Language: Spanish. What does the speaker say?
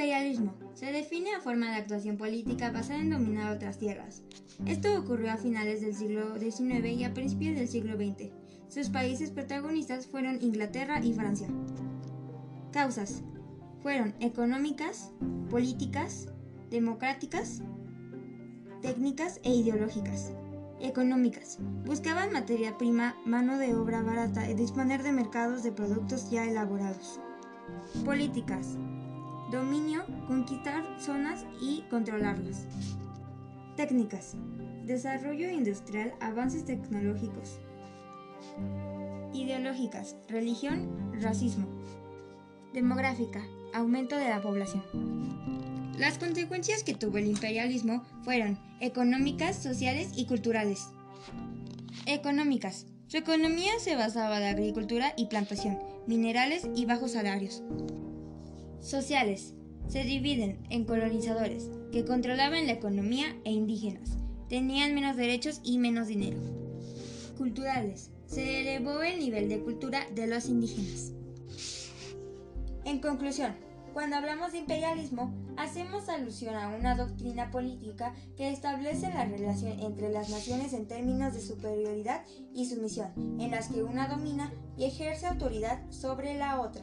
Imperialismo. Se define a forma de actuación política basada en dominar otras tierras. Esto ocurrió a finales del siglo XIX y a principios del siglo XX. Sus países protagonistas fueron Inglaterra y Francia. Causas. Fueron económicas, políticas, democráticas, técnicas e ideológicas. Económicas. Buscaban materia prima, mano de obra barata y disponer de mercados de productos ya elaborados. Políticas. Dominio, conquistar zonas y controlarlas. Técnicas. Desarrollo industrial, avances tecnológicos. Ideológicas. Religión, racismo. Demográfica. Aumento de la población. Las consecuencias que tuvo el imperialismo fueron económicas, sociales y culturales. Económicas. Su economía se basaba en la agricultura y plantación, minerales y bajos salarios. Sociales. Se dividen en colonizadores, que controlaban la economía, e indígenas. Tenían menos derechos y menos dinero. Culturales. Se elevó el nivel de cultura de los indígenas. En conclusión, cuando hablamos de imperialismo, hacemos alusión a una doctrina política que establece la relación entre las naciones en términos de superioridad y sumisión, en las que una domina y ejerce autoridad sobre la otra.